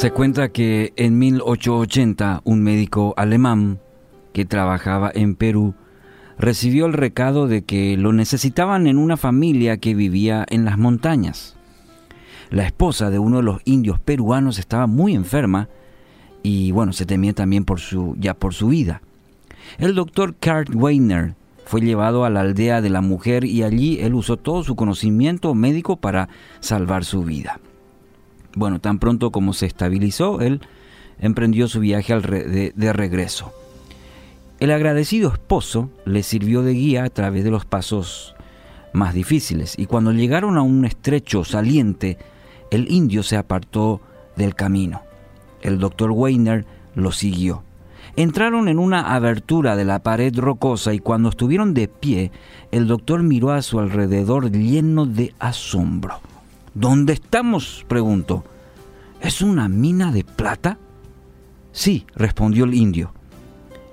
Se cuenta que en 1880 un médico alemán que trabajaba en Perú recibió el recado de que lo necesitaban en una familia que vivía en las montañas. La esposa de uno de los indios peruanos estaba muy enferma y bueno, se temía también por su, ya por su vida. El doctor Kurt Weiner fue llevado a la aldea de la mujer y allí él usó todo su conocimiento médico para salvar su vida. Bueno, tan pronto como se estabilizó, él emprendió su viaje de, regreso. El agradecido esposo le sirvió de guía a través de los pasos más difíciles y cuando llegaron a un estrecho saliente, el indio se apartó del camino. El doctor Weiner lo siguió. Entraron en una abertura de la pared rocosa y cuando estuvieron de pie, el doctor miró a su alrededor lleno de asombro. ¿Dónde estamos? preguntó. ¿Es una mina de plata? Sí, respondió el indio.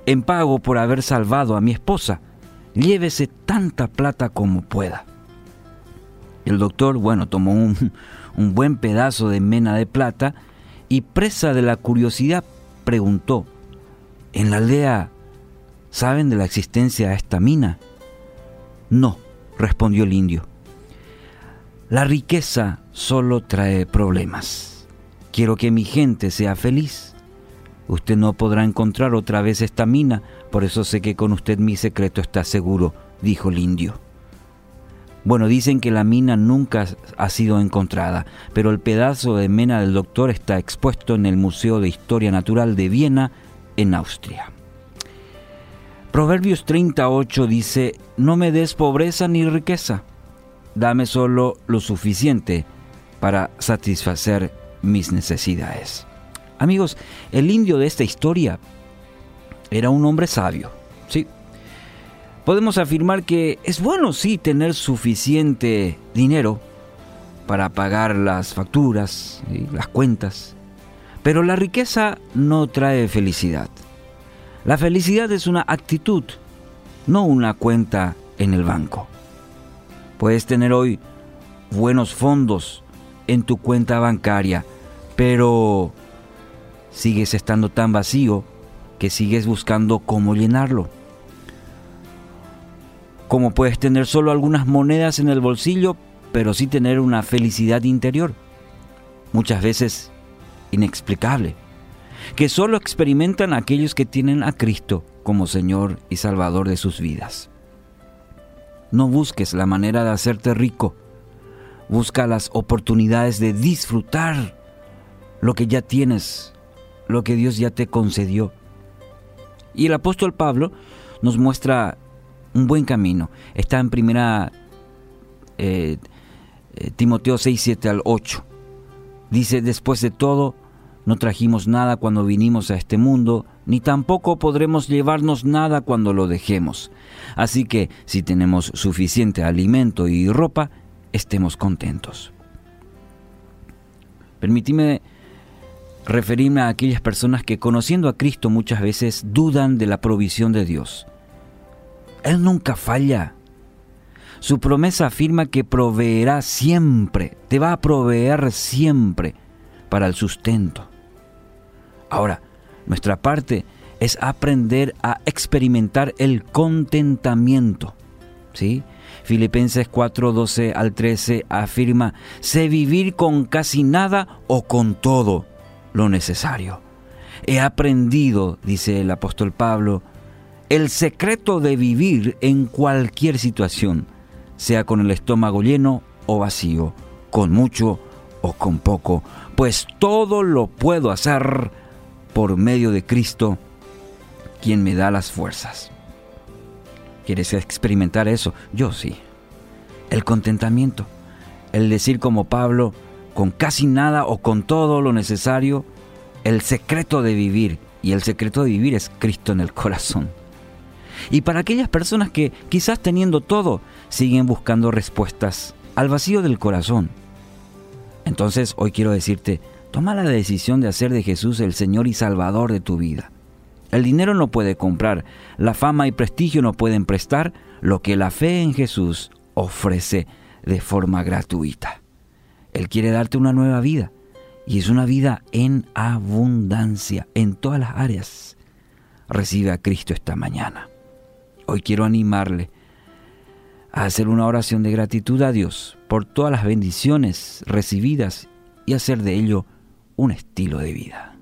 En pago por haber salvado a mi esposa, llévese tanta plata como pueda. El doctor, bueno, tomó un, buen pedazo de mena de plata y presa de la curiosidad preguntó, ¿en la aldea saben de la existencia de esta mina? No, respondió el indio. La riqueza solo trae problemas. Quiero que mi gente sea feliz. Usted no podrá encontrar otra vez esta mina, por eso sé que con usted mi secreto está seguro, dijo el indio. Bueno, dicen que la mina nunca ha sido encontrada, pero el pedazo de mena del doctor está expuesto en el Museo de Historia Natural de Viena, en Austria. Proverbios 38 dice, no me des pobreza ni riqueza dame solo lo suficiente para satisfacer mis necesidades. Amigos, el indio de esta historia era un hombre sabio, ¿sí? Podemos afirmar que es bueno, sí, tener suficiente dinero para pagar las facturas y las cuentas, pero la riqueza no trae felicidad. La felicidad es una actitud, no una cuenta en el banco. Puedes tener hoy buenos fondos en tu cuenta bancaria, pero sigues estando tan vacío que sigues buscando cómo llenarlo. Como puedes tener solo algunas monedas en el bolsillo, pero sí tener una felicidad interior, muchas veces inexplicable, que solo experimentan aquellos que tienen a Cristo como Señor y Salvador de sus vidas. No busques la manera de hacerte rico. Busca las oportunidades de disfrutar lo que ya tienes, lo que Dios ya te concedió. Y el apóstol Pablo nos muestra un buen camino. Está en primera eh, eh, Timoteo 6, 7 al 8. Dice, después de todo, no trajimos nada cuando vinimos a este mundo, ni tampoco podremos llevarnos nada cuando lo dejemos. Así que si tenemos suficiente alimento y ropa, estemos contentos. Permíteme referirme a aquellas personas que conociendo a Cristo muchas veces dudan de la provisión de Dios. Él nunca falla. Su promesa afirma que proveerá siempre, te va a proveer siempre para el sustento. Ahora, nuestra parte es aprender a experimentar el contentamiento. ¿sí? Filipenses 4, 12 al 13 afirma, sé vivir con casi nada o con todo lo necesario. He aprendido, dice el apóstol Pablo, el secreto de vivir en cualquier situación, sea con el estómago lleno o vacío, con mucho o con poco, pues todo lo puedo hacer por medio de Cristo, quien me da las fuerzas. ¿Quieres experimentar eso? Yo sí. El contentamiento, el decir como Pablo, con casi nada o con todo lo necesario, el secreto de vivir, y el secreto de vivir es Cristo en el corazón. Y para aquellas personas que quizás teniendo todo, siguen buscando respuestas al vacío del corazón. Entonces hoy quiero decirte, Toma la decisión de hacer de Jesús el Señor y Salvador de tu vida. El dinero no puede comprar, la fama y prestigio no pueden prestar lo que la fe en Jesús ofrece de forma gratuita. Él quiere darte una nueva vida y es una vida en abundancia en todas las áreas. Recibe a Cristo esta mañana. Hoy quiero animarle a hacer una oración de gratitud a Dios por todas las bendiciones recibidas y hacer de ello un estilo de vida.